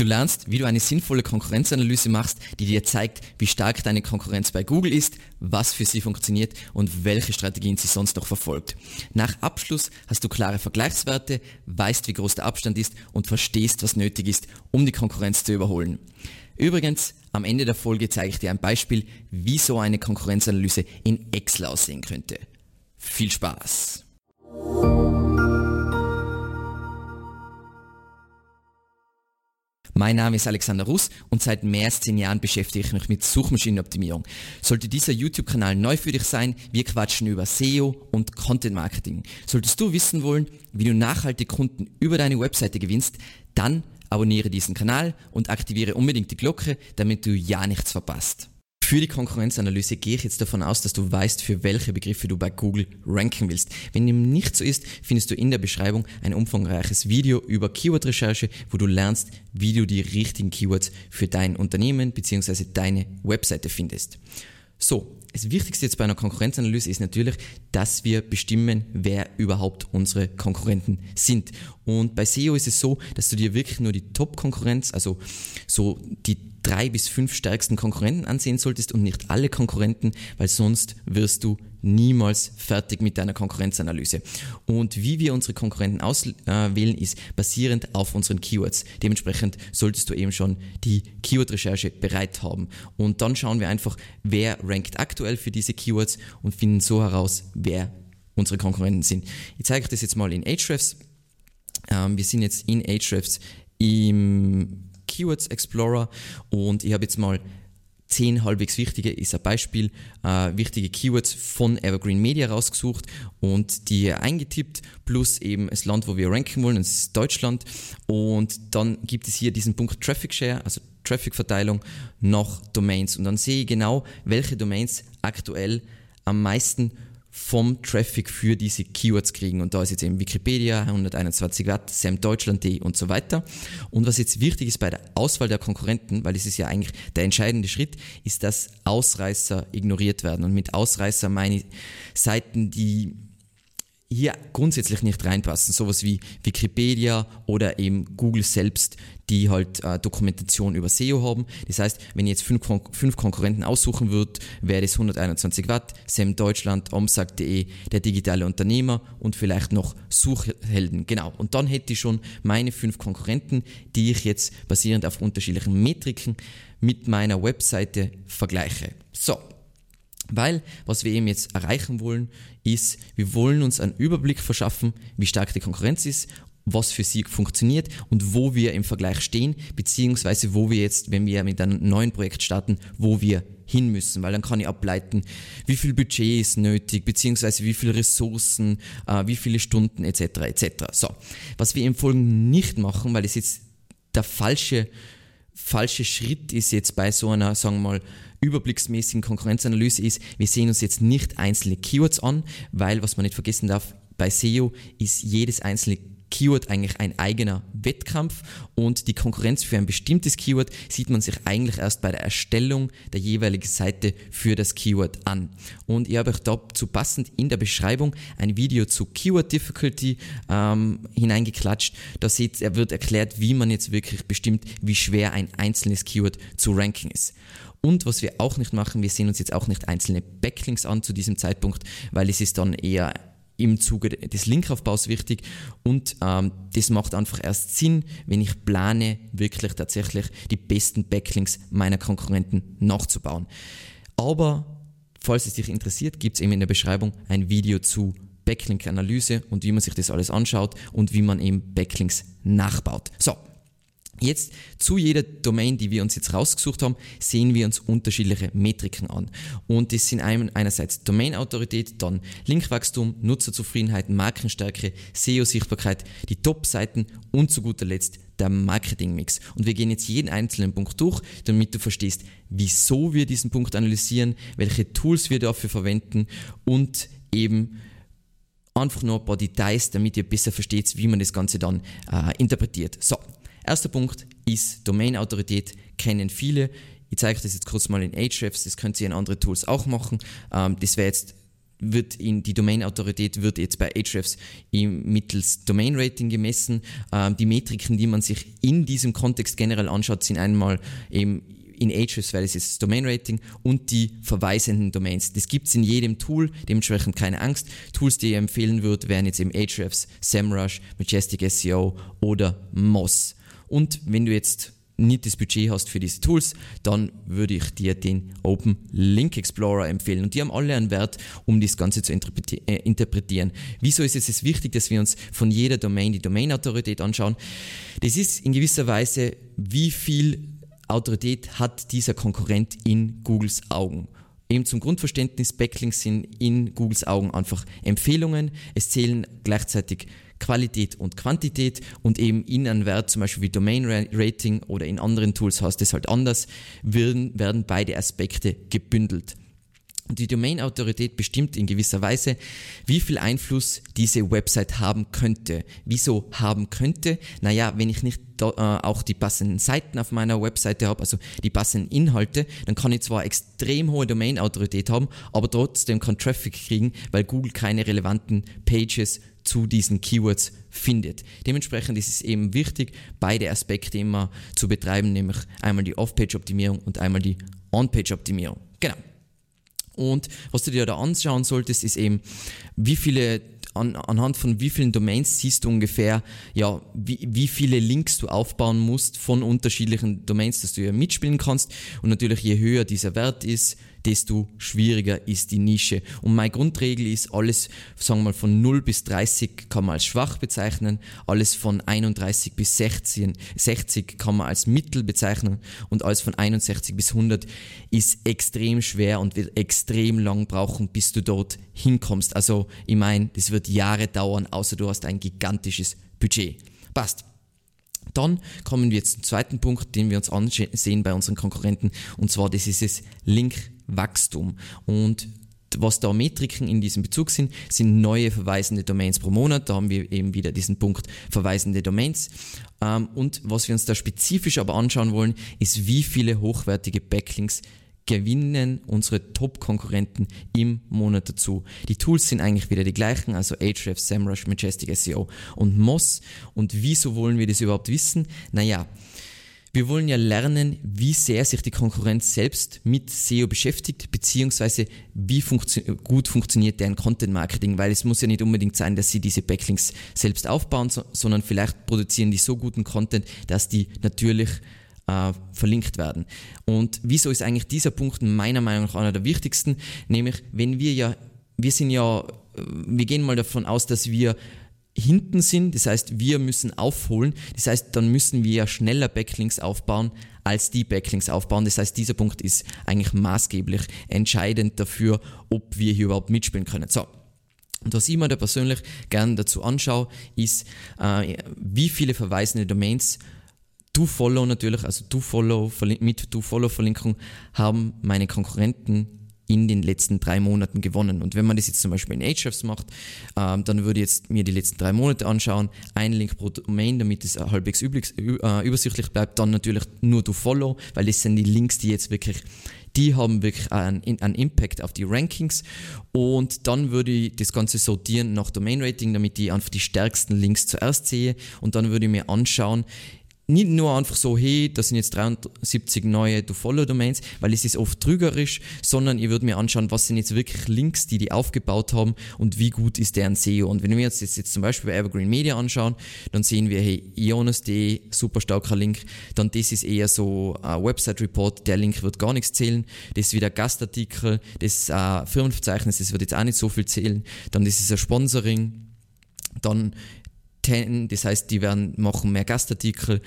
Du lernst, wie du eine sinnvolle Konkurrenzanalyse machst, die dir zeigt, wie stark deine Konkurrenz bei Google ist, was für sie funktioniert und welche Strategien sie sonst noch verfolgt. Nach Abschluss hast du klare Vergleichswerte, weißt, wie groß der Abstand ist und verstehst, was nötig ist, um die Konkurrenz zu überholen. Übrigens, am Ende der Folge zeige ich dir ein Beispiel, wie so eine Konkurrenzanalyse in Excel aussehen könnte. Viel Spaß! Mein Name ist Alexander Russ und seit mehr als zehn Jahren beschäftige ich mich mit Suchmaschinenoptimierung. Sollte dieser YouTube-Kanal neu für dich sein, wir quatschen über SEO und Content Marketing. Solltest du wissen wollen, wie du nachhaltig Kunden über deine Webseite gewinnst, dann abonniere diesen Kanal und aktiviere unbedingt die Glocke, damit du ja nichts verpasst. Für die Konkurrenzanalyse gehe ich jetzt davon aus, dass du weißt, für welche Begriffe du bei Google ranken willst. Wenn dem nicht so ist, findest du in der Beschreibung ein umfangreiches Video über Keyword-Recherche, wo du lernst, wie du die richtigen Keywords für dein Unternehmen bzw. deine Webseite findest. So, das Wichtigste jetzt bei einer Konkurrenzanalyse ist natürlich, dass wir bestimmen, wer überhaupt unsere Konkurrenten sind. Und bei SEO ist es so, dass du dir wirklich nur die Top-Konkurrenz, also so die drei bis fünf stärksten Konkurrenten ansehen solltest und nicht alle Konkurrenten, weil sonst wirst du niemals fertig mit deiner Konkurrenzanalyse. Und wie wir unsere Konkurrenten auswählen, ist basierend auf unseren Keywords. Dementsprechend solltest du eben schon die Keyword-Recherche bereit haben. Und dann schauen wir einfach, wer rankt aktuell für diese Keywords und finden so heraus, wer unsere Konkurrenten sind. Ich zeige euch das jetzt mal in Ahrefs. Ähm, wir sind jetzt in Ahrefs im Keywords Explorer und ich habe jetzt mal zehn halbwegs wichtige, ist ein Beispiel, äh, wichtige Keywords von Evergreen Media rausgesucht und die eingetippt, plus eben das Land, wo wir ranken wollen, das ist Deutschland. Und dann gibt es hier diesen Punkt Traffic Share, also Traffic-Verteilung nach Domains. Und dann sehe ich genau, welche Domains aktuell am meisten vom Traffic für diese Keywords kriegen. Und da ist jetzt eben Wikipedia, 121 Watt, samdeutschland.de und so weiter. Und was jetzt wichtig ist bei der Auswahl der Konkurrenten, weil es ist ja eigentlich der entscheidende Schritt, ist, dass Ausreißer ignoriert werden. Und mit Ausreißer meine ich Seiten, die hier grundsätzlich nicht reinpassen. Sowas wie Wikipedia oder eben Google selbst, die halt äh, Dokumentation über SEO haben. Das heißt, wenn ihr jetzt fünf, Kon fünf Konkurrenten aussuchen würdet, wäre das 121 Watt, SEM Deutschland, omsag.de, der digitale Unternehmer und vielleicht noch Suchhelden. Genau. Und dann hätte ich schon meine fünf Konkurrenten, die ich jetzt basierend auf unterschiedlichen Metriken mit meiner Webseite vergleiche. So, weil was wir eben jetzt erreichen wollen, ist, wir wollen uns einen Überblick verschaffen, wie stark die Konkurrenz ist, was für sie funktioniert und wo wir im Vergleich stehen, beziehungsweise wo wir jetzt, wenn wir mit einem neuen Projekt starten, wo wir hin müssen, weil dann kann ich ableiten, wie viel Budget ist nötig, beziehungsweise wie viele Ressourcen, äh, wie viele Stunden etc. etc. So, was wir im Folgenden nicht machen, weil es jetzt der falsche falsche Schritt ist jetzt bei so einer, sagen wir mal, überblicksmäßigen Konkurrenzanalyse ist, wir sehen uns jetzt nicht einzelne Keywords an, weil, was man nicht vergessen darf, bei SEO ist jedes einzelne Keyword eigentlich ein eigener Wettkampf und die Konkurrenz für ein bestimmtes Keyword sieht man sich eigentlich erst bei der Erstellung der jeweiligen Seite für das Keyword an. Und ich habe euch dazu passend in der Beschreibung ein Video zu Keyword Difficulty ähm, hineingeklatscht. Da seht ihr, wird erklärt, wie man jetzt wirklich bestimmt, wie schwer ein einzelnes Keyword zu ranken ist. Und was wir auch nicht machen, wir sehen uns jetzt auch nicht einzelne Backlinks an zu diesem Zeitpunkt, weil es ist dann eher im Zuge des Linkaufbaus wichtig und ähm, das macht einfach erst Sinn, wenn ich plane, wirklich tatsächlich die besten Backlinks meiner Konkurrenten nachzubauen. Aber falls es dich interessiert, gibt es eben in der Beschreibung ein Video zu Backlink-Analyse und wie man sich das alles anschaut und wie man eben Backlinks nachbaut. So, Jetzt zu jeder Domain, die wir uns jetzt rausgesucht haben, sehen wir uns unterschiedliche Metriken an. Und das sind einerseits Domain-Autorität, dann Linkwachstum, Nutzerzufriedenheit, Markenstärke, SEO-Sichtbarkeit, die Top-Seiten und zu guter Letzt der Marketing-Mix. Und wir gehen jetzt jeden einzelnen Punkt durch, damit du verstehst, wieso wir diesen Punkt analysieren, welche Tools wir dafür verwenden und eben einfach nur ein paar Details, damit ihr besser versteht, wie man das Ganze dann äh, interpretiert. So, Erster Punkt ist Domain-Autorität, kennen viele. Ich zeige euch das jetzt kurz mal in Ahrefs, das könnt ihr in andere Tools auch machen. Ähm, das wäre jetzt wird in die Domain-Autorität wird jetzt bei Ahrefs mittels Domain-Rating gemessen. Ähm, die Metriken, die man sich in diesem Kontext generell anschaut, sind einmal eben in Ahrefs, weil es ist das Domain-Rating und die verweisenden Domains. Das gibt es in jedem Tool, dementsprechend keine Angst. Tools, die ich empfehlen würde, wären jetzt eben Ahrefs, SEMrush, Majestic SEO oder Moz. Und wenn du jetzt nicht das Budget hast für diese Tools, dann würde ich dir den Open Link Explorer empfehlen. Und die haben alle einen Wert, um das Ganze zu äh, interpretieren. Wieso ist es wichtig, dass wir uns von jeder Domain die Domain-Autorität anschauen? Das ist in gewisser Weise, wie viel Autorität hat dieser Konkurrent in Googles Augen. Eben zum Grundverständnis, Backlinks sind in Googles Augen einfach Empfehlungen. Es zählen gleichzeitig Qualität und Quantität und eben in einem Wert, zum Beispiel wie Domain Rating oder in anderen Tools heißt es halt anders, werden, werden beide Aspekte gebündelt. Die Domain-Autorität bestimmt in gewisser Weise, wie viel Einfluss diese Website haben könnte. Wieso haben könnte? Naja, wenn ich nicht da, äh, auch die passenden Seiten auf meiner Webseite habe, also die passenden Inhalte, dann kann ich zwar extrem hohe Domain-Autorität haben, aber trotzdem kann Traffic kriegen, weil Google keine relevanten Pages zu diesen Keywords findet. Dementsprechend ist es eben wichtig, beide Aspekte immer zu betreiben, nämlich einmal die Off-Page-Optimierung und einmal die On-Page-Optimierung. Genau. Und was du dir da anschauen solltest, ist eben, wie viele an, anhand von wie vielen Domains siehst du ungefähr, ja, wie, wie viele Links du aufbauen musst von unterschiedlichen Domains, dass du ja mitspielen kannst. Und natürlich, je höher dieser Wert ist, desto schwieriger ist die Nische. Und meine Grundregel ist, alles, sagen wir mal, von 0 bis 30 kann man als schwach bezeichnen, alles von 31 bis 16, 60 kann man als mittel bezeichnen und alles von 61 bis 100 ist extrem schwer und wird extrem lang brauchen, bis du dort hinkommst. Also ich meine, das wird Jahre dauern, außer du hast ein gigantisches Budget. Passt. Dann kommen wir jetzt zum zweiten Punkt, den wir uns ansehen bei unseren Konkurrenten, und zwar das ist das Link Wachstum. Und was da Metriken in diesem Bezug sind, sind neue verweisende Domains pro Monat. Da haben wir eben wieder diesen Punkt verweisende Domains. Ähm, und was wir uns da spezifisch aber anschauen wollen, ist, wie viele hochwertige Backlinks gewinnen unsere Top-Konkurrenten im Monat dazu. Die Tools sind eigentlich wieder die gleichen, also Ahrefs, SEMrush, Majestic SEO und Moz. Und wieso wollen wir das überhaupt wissen? Naja, wir wollen ja lernen, wie sehr sich die Konkurrenz selbst mit SEO beschäftigt, beziehungsweise wie funktio gut funktioniert deren Content Marketing, weil es muss ja nicht unbedingt sein, dass sie diese Backlinks selbst aufbauen, so, sondern vielleicht produzieren die so guten Content, dass die natürlich äh, verlinkt werden. Und wieso ist eigentlich dieser Punkt meiner Meinung nach einer der wichtigsten? Nämlich, wenn wir ja, wir sind ja, äh, wir gehen mal davon aus, dass wir hinten sind. Das heißt, wir müssen aufholen. Das heißt, dann müssen wir schneller Backlinks aufbauen, als die Backlinks aufbauen. Das heißt, dieser Punkt ist eigentlich maßgeblich entscheidend dafür, ob wir hier überhaupt mitspielen können. So. Und was ich mir da persönlich gerne dazu anschaue, ist, äh, wie viele verweisende Domains Do-Follow natürlich, also Do-Follow mit Do-Follow-Verlinkung haben meine Konkurrenten in den letzten drei Monaten gewonnen. Und wenn man das jetzt zum Beispiel in Ahrefs macht, ähm, dann würde ich jetzt mir die letzten drei Monate anschauen, ein Link pro Domain, damit es halbwegs üblich, äh, übersichtlich bleibt, dann natürlich nur to follow, weil das sind die Links, die jetzt wirklich die haben wirklich einen, einen Impact auf die Rankings. Und dann würde ich das Ganze sortieren nach Domain Rating, damit ich einfach die stärksten Links zuerst sehe. Und dann würde ich mir anschauen, nicht nur einfach so, hey, das sind jetzt 73 neue Do-Follow-Domains, weil es ist oft trügerisch, sondern ihr würdet mir anschauen, was sind jetzt wirklich Links, die die aufgebaut haben und wie gut ist deren SEO. Und wenn wir uns jetzt, jetzt zum Beispiel bei Evergreen Media anschauen, dann sehen wir, hey, ionas.de, super starker Link, dann das ist eher so ein Website-Report, der Link wird gar nichts zählen, das ist wieder Gastartikel, das äh, Firmenverzeichnis, das wird jetzt auch nicht so viel zählen, dann das ist ein Sponsoring, dann 10, das heißt, die werden machen mehr Gastartikel,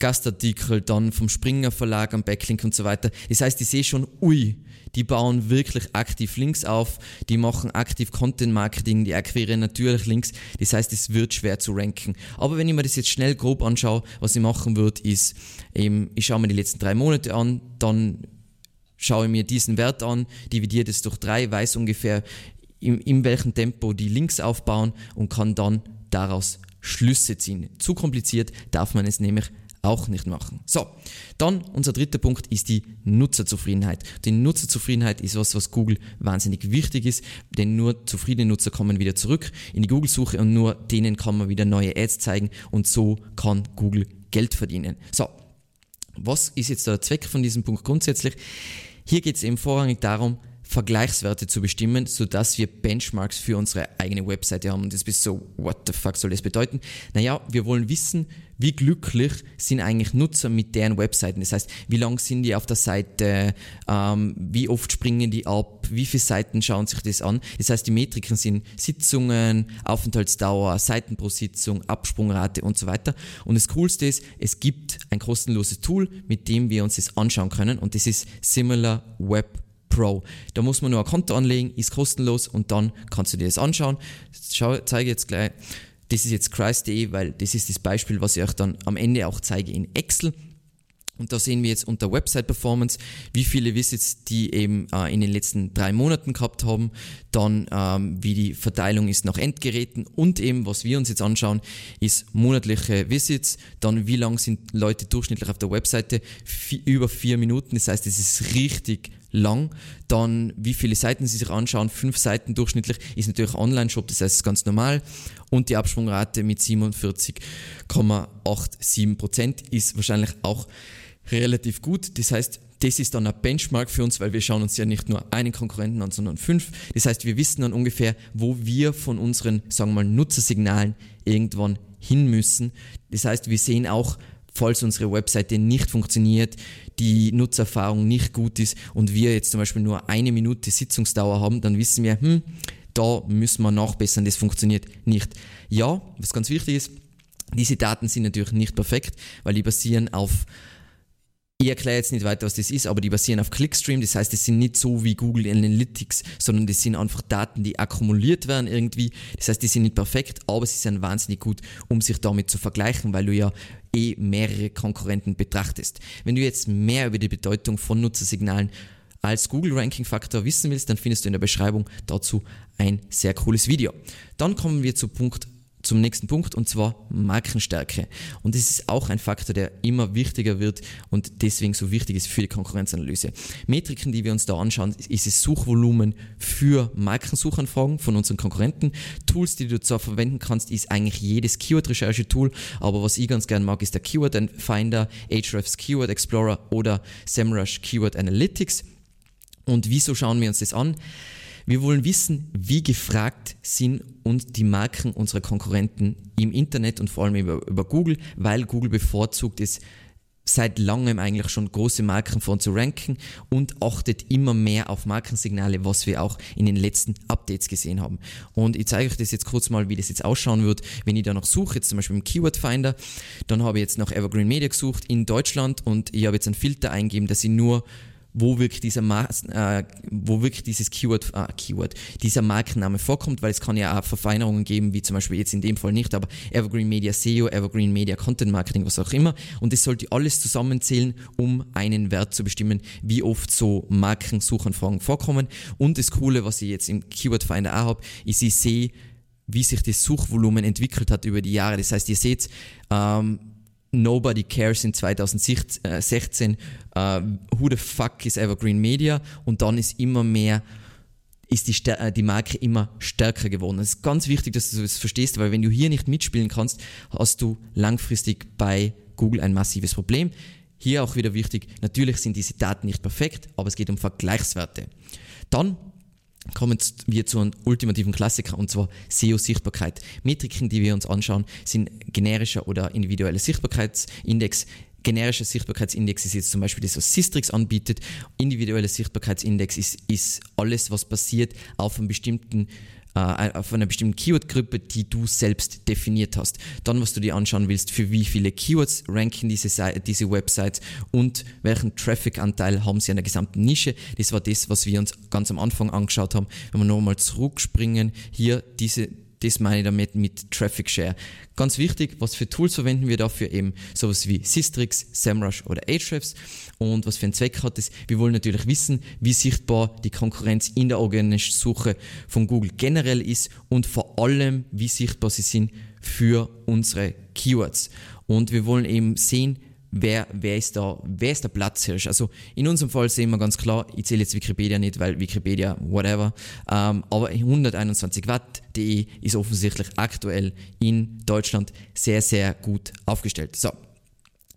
Gastartikel dann vom Springer Verlag am Backlink und so weiter. Das heißt, ich sehe schon, ui, die bauen wirklich aktiv Links auf, die machen aktiv Content Marketing, die akquirieren natürlich Links. Das heißt, es wird schwer zu ranken. Aber wenn ich mir das jetzt schnell grob anschaue, was ich machen würde, ist, eben, ich schaue mir die letzten drei Monate an, dann schaue ich mir diesen Wert an, dividiere das durch drei, weiß ungefähr, in, in welchem Tempo die Links aufbauen und kann dann daraus Schlüsse ziehen. Zu kompliziert darf man es nämlich auch nicht machen. So, dann unser dritter Punkt ist die Nutzerzufriedenheit. Die Nutzerzufriedenheit ist was, was Google wahnsinnig wichtig ist, denn nur zufriedene Nutzer kommen wieder zurück in die Google-Suche und nur denen kann man wieder neue Ads zeigen und so kann Google Geld verdienen. So, was ist jetzt der Zweck von diesem Punkt grundsätzlich? Hier geht es eben vorrangig darum, Vergleichswerte zu bestimmen, sodass wir Benchmarks für unsere eigene Webseite haben. Und das bist so, what the fuck soll das bedeuten? Naja, wir wollen wissen, wie glücklich sind eigentlich Nutzer mit deren Webseiten. Das heißt, wie lang sind die auf der Seite, ähm, wie oft springen die ab, wie viele Seiten schauen sich das an. Das heißt, die Metriken sind Sitzungen, Aufenthaltsdauer, Seiten pro Sitzung, Absprungrate und so weiter. Und das Coolste ist, es gibt ein kostenloses Tool, mit dem wir uns das anschauen können und das ist Similar Web Pro. Da muss man nur ein Konto anlegen, ist kostenlos und dann kannst du dir das anschauen. Schau, zeige jetzt gleich, das ist jetzt Christ.de, weil das ist das Beispiel, was ich euch dann am Ende auch zeige in Excel. Und da sehen wir jetzt unter Website Performance, wie viele Visits die eben äh, in den letzten drei Monaten gehabt haben, dann ähm, wie die Verteilung ist nach Endgeräten und eben, was wir uns jetzt anschauen, ist monatliche Visits, dann wie lang sind Leute durchschnittlich auf der Webseite, v über vier Minuten, das heißt, es ist richtig lang. Dann, wie viele Seiten Sie sich anschauen, fünf Seiten durchschnittlich, ist natürlich Online-Shop, das heißt, es ist ganz normal. Und die Absprungrate mit 47,87% ist wahrscheinlich auch relativ gut. Das heißt, das ist dann ein Benchmark für uns, weil wir schauen uns ja nicht nur einen Konkurrenten an, sondern fünf. Das heißt, wir wissen dann ungefähr, wo wir von unseren, sagen wir mal, Nutzersignalen irgendwann hin müssen. Das heißt, wir sehen auch, falls unsere Webseite nicht funktioniert, die Nutzererfahrung nicht gut ist und wir jetzt zum Beispiel nur eine Minute Sitzungsdauer haben, dann wissen wir, hm, da müssen wir nachbessern, das funktioniert nicht. Ja, was ganz wichtig ist, diese Daten sind natürlich nicht perfekt, weil die basieren auf ich erkläre jetzt nicht weiter, was das ist, aber die basieren auf Clickstream. Das heißt, das sind nicht so wie Google Analytics, sondern das sind einfach Daten, die akkumuliert werden irgendwie. Das heißt, die sind nicht perfekt, aber sie sind wahnsinnig gut, um sich damit zu vergleichen, weil du ja eh mehrere Konkurrenten betrachtest. Wenn du jetzt mehr über die Bedeutung von Nutzersignalen als Google Ranking Faktor wissen willst, dann findest du in der Beschreibung dazu ein sehr cooles Video. Dann kommen wir zu Punkt zum nächsten Punkt und zwar Markenstärke. Und das ist auch ein Faktor, der immer wichtiger wird und deswegen so wichtig ist für die Konkurrenzanalyse. Metriken, die wir uns da anschauen, ist das Suchvolumen für Markensuchanfragen von unseren Konkurrenten. Tools, die du zwar verwenden kannst, ist eigentlich jedes Keyword-Recherche-Tool, aber was ich ganz gerne mag, ist der Keyword Finder, Ahrefs Keyword Explorer oder SEMrush Keyword Analytics. Und wieso schauen wir uns das an? Wir wollen wissen, wie gefragt sind und die Marken unserer Konkurrenten im Internet und vor allem über, über Google, weil Google bevorzugt es seit langem eigentlich schon große Marken von zu ranken und achtet immer mehr auf Markensignale, was wir auch in den letzten Updates gesehen haben. Und ich zeige euch das jetzt kurz mal, wie das jetzt ausschauen wird, wenn ich da noch suche, jetzt zum Beispiel im Keyword Finder, dann habe ich jetzt nach Evergreen Media gesucht in Deutschland und ich habe jetzt einen Filter eingeben, dass ich nur wo wirklich dieser äh, wo wirklich dieses Keyword, äh, Keyword, dieser Markenname vorkommt, weil es kann ja auch Verfeinerungen geben, wie zum Beispiel jetzt in dem Fall nicht, aber Evergreen Media SEO, Evergreen Media Content Marketing, was auch immer. Und das sollte alles zusammenzählen, um einen Wert zu bestimmen, wie oft so Markensuchanfragen vorkommen. Und das Coole, was ich jetzt im Keyword Finder auch habe, ist, ich sehe, wie sich das Suchvolumen entwickelt hat über die Jahre. Das heißt, ihr seht, ähm, Nobody Cares in 2016, uh, Who the fuck is Evergreen Media? Und dann ist immer mehr, ist die, äh, die Marke immer stärker geworden. Es ist ganz wichtig, dass du das verstehst, weil wenn du hier nicht mitspielen kannst, hast du langfristig bei Google ein massives Problem. Hier auch wieder wichtig, natürlich sind diese Daten nicht perfekt, aber es geht um Vergleichswerte. Dann kommen wir zu einem ultimativen Klassiker und zwar SEO-Sichtbarkeit. Metriken, die wir uns anschauen, sind generischer oder individueller Sichtbarkeitsindex. Generischer Sichtbarkeitsindex ist jetzt zum Beispiel das, was Sistrix anbietet. Individueller Sichtbarkeitsindex ist, ist alles, was passiert auf einem bestimmten äh, auf einer bestimmten Keyword-Gruppe, die du selbst definiert hast. Dann, was du dir anschauen willst, für wie viele Keywords ranken diese, diese Websites und welchen Traffic-Anteil haben sie an der gesamten Nische. Das war das, was wir uns ganz am Anfang angeschaut haben. Wenn wir nochmal zurückspringen, hier diese das meine ich damit mit Traffic Share. Ganz wichtig, was für Tools verwenden wir dafür? Eben sowas wie Systrix, SEMrush oder Ahrefs. Und was für einen Zweck hat es? Wir wollen natürlich wissen, wie sichtbar die Konkurrenz in der organischen Suche von Google generell ist und vor allem, wie sichtbar sie sind für unsere Keywords. Und wir wollen eben sehen, wer, wer, ist da, wer ist der Platzhirsch? Also in unserem Fall sehen wir ganz klar, ich zähle jetzt Wikipedia nicht, weil Wikipedia, whatever, ähm, aber 121 Watt.de ist offensichtlich aktuell in Deutschland sehr, sehr gut aufgestellt. So.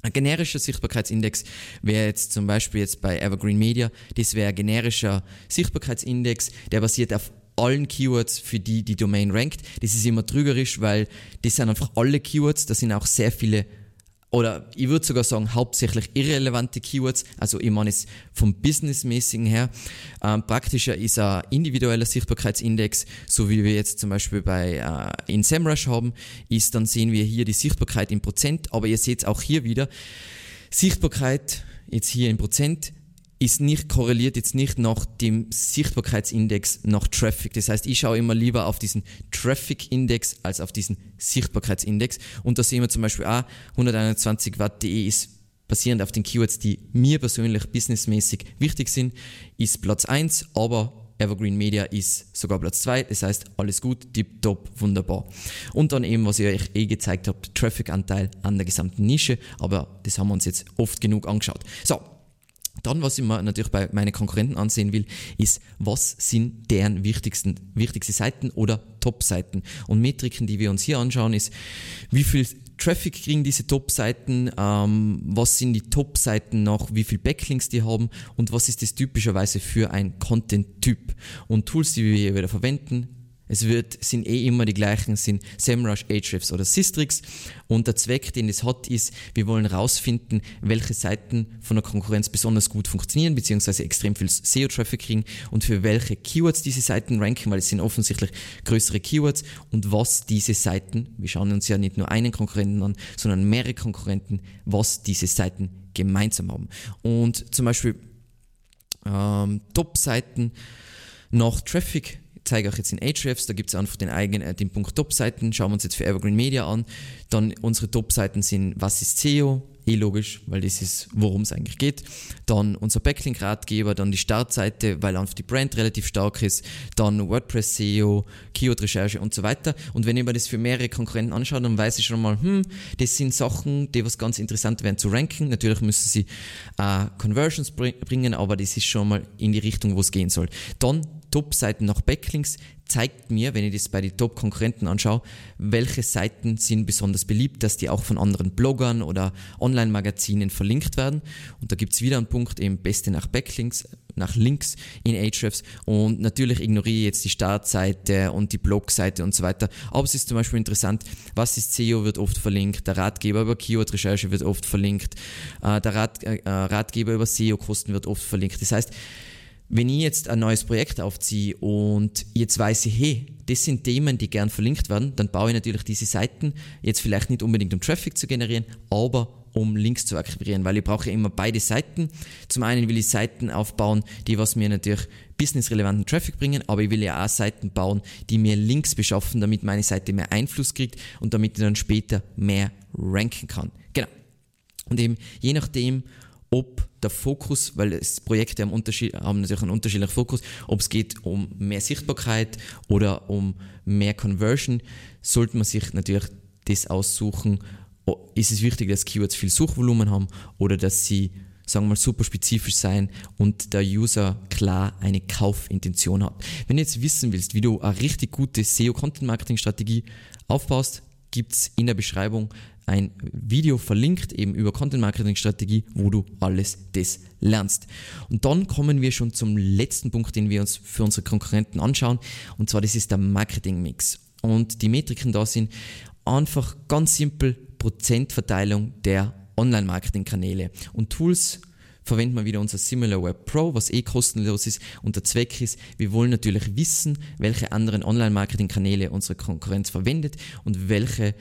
Ein generischer Sichtbarkeitsindex wäre jetzt zum Beispiel jetzt bei Evergreen Media, das wäre ein generischer Sichtbarkeitsindex, der basiert auf allen Keywords, für die die Domain rankt. Das ist immer trügerisch, weil das sind einfach alle Keywords, da sind auch sehr viele oder ich würde sogar sagen, hauptsächlich irrelevante Keywords. Also ich meine es vom Businessmäßigen her. Ähm, praktischer ist ein individueller Sichtbarkeitsindex, so wie wir jetzt zum Beispiel bei äh, in SEMrush haben, ist dann sehen wir hier die Sichtbarkeit in Prozent, aber ihr seht auch hier wieder, Sichtbarkeit jetzt hier in Prozent ist nicht korreliert jetzt nicht nach dem Sichtbarkeitsindex nach Traffic. Das heißt, ich schaue immer lieber auf diesen Traffic-Index als auf diesen Sichtbarkeitsindex. Und da sehen wir zum Beispiel auch, 121 Watt.de ist basierend auf den Keywords, die mir persönlich businessmäßig wichtig sind, ist Platz 1, aber Evergreen Media ist sogar Platz 2, das heißt alles gut, tipptopp, wunderbar. Und dann eben, was ich euch eh gezeigt habe, Traffic-Anteil an der gesamten Nische, aber das haben wir uns jetzt oft genug angeschaut. So, dann, was ich mir natürlich bei meinen Konkurrenten ansehen will, ist, was sind deren wichtigsten, wichtigste Seiten oder Top-Seiten. Und Metriken, die wir uns hier anschauen, ist, wie viel Traffic kriegen diese Top-Seiten, ähm, was sind die Top-Seiten nach, wie viel Backlinks die haben und was ist das typischerweise für ein Content-Typ. Und Tools, die wir hier wieder verwenden, es wird, sind eh immer die gleichen, sind SEMrush, Ahrefs oder Systrix. Und der Zweck, den es hat, ist, wir wollen herausfinden, welche Seiten von der Konkurrenz besonders gut funktionieren, beziehungsweise extrem viel SEO-Traffic kriegen und für welche Keywords diese Seiten ranken, weil es sind offensichtlich größere Keywords und was diese Seiten, wir schauen uns ja nicht nur einen Konkurrenten an, sondern mehrere Konkurrenten, was diese Seiten gemeinsam haben. Und zum Beispiel ähm, Top-Seiten nach Traffic zeige euch jetzt in Ahrefs, da gibt es einfach den eigenen, äh, den Punkt Top-Seiten, schauen wir uns jetzt für Evergreen Media an. Dann unsere Top-Seiten sind, was ist SEO? Eh logisch, weil das ist, worum es eigentlich geht. Dann unser Backlink-Ratgeber, dann die Startseite, weil einfach die Brand relativ stark ist. Dann WordPress SEO, Keyword-Recherche und so weiter. Und wenn ich mir das für mehrere Konkurrenten anschaue, dann weiß ich schon mal, hm, das sind Sachen, die was ganz interessant wären zu ranken. Natürlich müssen sie äh, Conversions bringen, aber das ist schon mal in die Richtung, wo es gehen soll. Dann Top-Seiten nach Backlinks zeigt mir, wenn ich das bei den Top-Konkurrenten anschaue, welche Seiten sind besonders beliebt, dass die auch von anderen Bloggern oder Online-Magazinen verlinkt werden. Und da gibt es wieder einen Punkt, eben beste nach Backlinks, nach Links in Ahrefs. Und natürlich ignoriere ich jetzt die Startseite und die Blogseite und so weiter. Aber es ist zum Beispiel interessant, was ist SEO wird oft verlinkt, der Ratgeber über Keyword-Recherche wird oft verlinkt, äh, der Rat, äh, Ratgeber über SEO-Kosten wird oft verlinkt. Das heißt, wenn ich jetzt ein neues Projekt aufziehe und jetzt weiß ich, hey, das sind Themen, die gern verlinkt werden, dann baue ich natürlich diese Seiten jetzt vielleicht nicht unbedingt um Traffic zu generieren, aber um Links zu akquirieren, weil ich brauche immer beide Seiten. Zum einen will ich Seiten aufbauen, die was mir natürlich businessrelevanten Traffic bringen, aber ich will ja auch Seiten bauen, die mir Links beschaffen, damit meine Seite mehr Einfluss kriegt und damit ich dann später mehr ranken kann. Genau. Und eben je nachdem, ob der Fokus, weil es Projekte haben, Unterschied, haben natürlich einen unterschiedlichen Fokus, ob es geht um mehr Sichtbarkeit oder um mehr Conversion, sollte man sich natürlich das aussuchen, ist es wichtig, dass Keywords viel Suchvolumen haben oder dass sie, sagen wir mal, super spezifisch sein und der User klar eine Kaufintention hat. Wenn du jetzt wissen willst, wie du eine richtig gute SEO-Content-Marketing-Strategie aufbaust, gibt es in der Beschreibung ein Video verlinkt, eben über Content Marketing Strategie, wo du alles das lernst. Und dann kommen wir schon zum letzten Punkt, den wir uns für unsere Konkurrenten anschauen. Und zwar, das ist der Marketing Mix. Und die Metriken da sind einfach ganz simpel Prozentverteilung der Online-Marketing-Kanäle. Und Tools verwenden wir wieder unser SimilarWeb Pro, was eh kostenlos ist. Und der Zweck ist, wir wollen natürlich wissen, welche anderen Online-Marketing-Kanäle unsere Konkurrenz verwendet und welche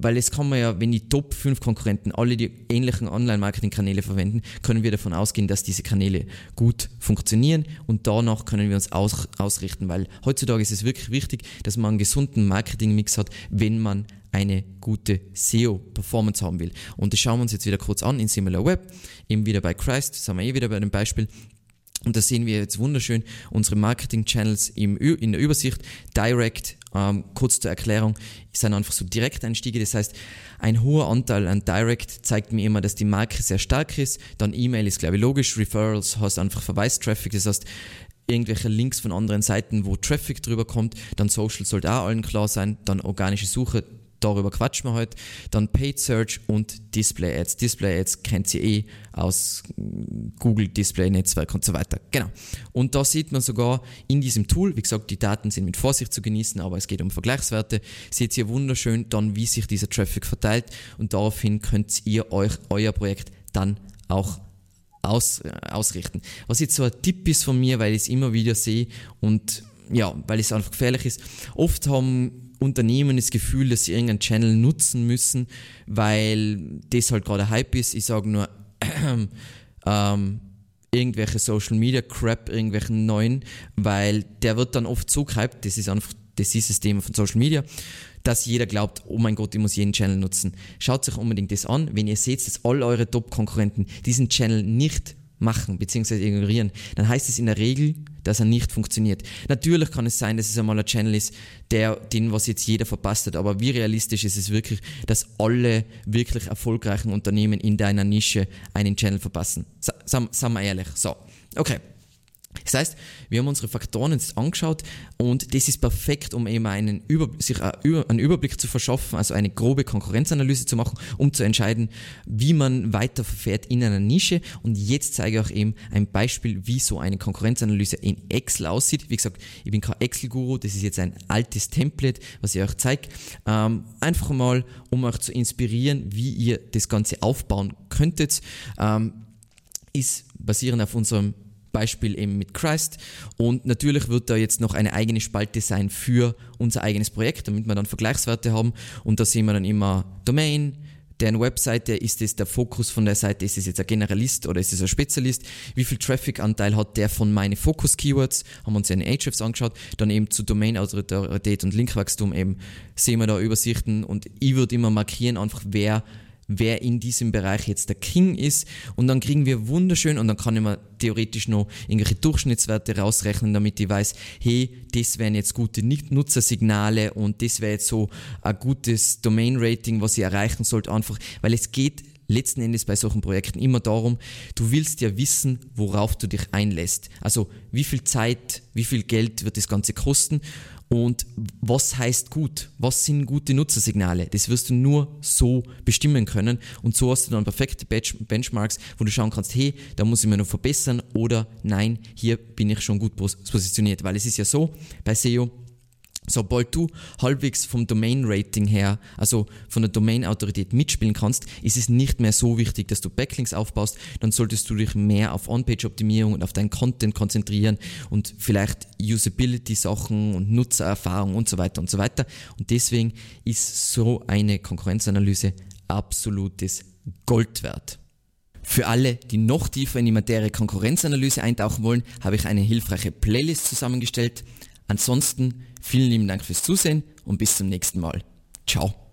weil es kann man ja, wenn die Top 5 Konkurrenten alle die ähnlichen Online-Marketing-Kanäle verwenden, können wir davon ausgehen, dass diese Kanäle gut funktionieren und danach können wir uns aus, ausrichten, weil heutzutage ist es wirklich wichtig, dass man einen gesunden Marketing-Mix hat, wenn man eine gute SEO-Performance haben will. Und das schauen wir uns jetzt wieder kurz an in SimilarWeb, eben wieder bei Christ, haben wir eh wieder bei dem Beispiel. Und da sehen wir jetzt wunderschön unsere Marketing-Channels in der Übersicht. Direct, ähm, kurz zur Erklärung, sind einfach so Direkteinstiege. Das heißt, ein hoher Anteil an Direct zeigt mir immer, dass die Marke sehr stark ist. Dann E-Mail ist, glaube ich, logisch. Referrals hast einfach Verweistraffic. Das heißt, irgendwelche Links von anderen Seiten, wo Traffic drüber kommt. Dann Social sollte auch allen klar sein. Dann organische Suche, darüber quatschen wir heute. Dann Paid Search und Display Ads. Display Ads kennt ihr eh aus Google Display Netzwerk und so weiter. Genau. Und da sieht man sogar in diesem Tool, wie gesagt, die Daten sind mit Vorsicht zu genießen, aber es geht um Vergleichswerte. Seht ihr wunderschön dann, wie sich dieser Traffic verteilt und daraufhin könnt ihr euch euer Projekt dann auch aus, äh, ausrichten. Was jetzt so ein Tipp ist von mir, weil ich es immer wieder sehe und ja, weil es einfach gefährlich ist. Oft haben Unternehmen das Gefühl, dass sie irgendeinen Channel nutzen müssen, weil das halt gerade Hype ist. Ich sage nur, ähm, irgendwelche Social Media Crap, irgendwelchen neuen, weil der wird dann oft so gehypt, das ist einfach das ist das Thema von Social Media, dass jeder glaubt, oh mein Gott, ich muss jeden Channel nutzen. Schaut sich unbedingt das an, wenn ihr seht, dass all eure Top-Konkurrenten diesen Channel nicht machen bzw. ignorieren, dann heißt es in der Regel, dass er nicht funktioniert. Natürlich kann es sein, dass es einmal ein Channel ist, der, den was jetzt jeder verpasst hat, aber wie realistisch ist es wirklich, dass alle wirklich erfolgreichen Unternehmen in deiner Nische einen Channel verpassen? Sagen wir ehrlich. So, okay. Das heißt, wir haben unsere Faktoren jetzt angeschaut und das ist perfekt, um eben einen Über sich einen Überblick zu verschaffen, also eine grobe Konkurrenzanalyse zu machen, um zu entscheiden, wie man weiter verfährt in einer Nische. Und jetzt zeige ich euch eben ein Beispiel, wie so eine Konkurrenzanalyse in Excel aussieht. Wie gesagt, ich bin kein Excel-Guru, das ist jetzt ein altes Template, was ich euch zeige. Ähm, einfach mal, um euch zu inspirieren, wie ihr das Ganze aufbauen könntet. Ähm, ist basierend auf unserem Beispiel eben mit Christ. Und natürlich wird da jetzt noch eine eigene Spalte sein für unser eigenes Projekt, damit wir dann Vergleichswerte haben. Und da sehen wir dann immer Domain, deren Webseite, ist es der Fokus von der Seite, ist es jetzt ein Generalist oder ist es ein Spezialist, wie viel Traffic-Anteil hat der von meinen Fokus-Keywords, haben wir uns ja in Ahrefs angeschaut, dann eben zu Domain-Autorität und Linkwachstum eben sehen wir da Übersichten und ich würde immer markieren einfach, wer wer in diesem Bereich jetzt der King ist. Und dann kriegen wir wunderschön, und dann kann ich mir theoretisch noch irgendwelche Durchschnittswerte rausrechnen, damit ich weiß, hey, das wären jetzt gute Nutzersignale und das wäre jetzt so ein gutes Domain-Rating, was ich erreichen sollte, einfach, weil es geht letzten Endes bei solchen Projekten immer darum, du willst ja wissen, worauf du dich einlässt. Also wie viel Zeit, wie viel Geld wird das Ganze kosten und was heißt gut? Was sind gute Nutzersignale? Das wirst du nur so bestimmen können. Und so hast du dann perfekte Benchmarks, wo du schauen kannst, hey, da muss ich mir noch verbessern oder nein, hier bin ich schon gut positioniert. Weil es ist ja so, bei SEO, Sobald du halbwegs vom Domain-Rating her, also von der Domain-Autorität mitspielen kannst, ist es nicht mehr so wichtig, dass du Backlinks aufbaust. Dann solltest du dich mehr auf On-Page-Optimierung und auf deinen Content konzentrieren und vielleicht Usability-Sachen und Nutzererfahrung und so weiter und so weiter. Und deswegen ist so eine Konkurrenzanalyse absolutes Gold wert. Für alle, die noch tiefer in die Materie Konkurrenzanalyse eintauchen wollen, habe ich eine hilfreiche Playlist zusammengestellt. Ansonsten vielen lieben Dank fürs Zusehen und bis zum nächsten Mal. Ciao.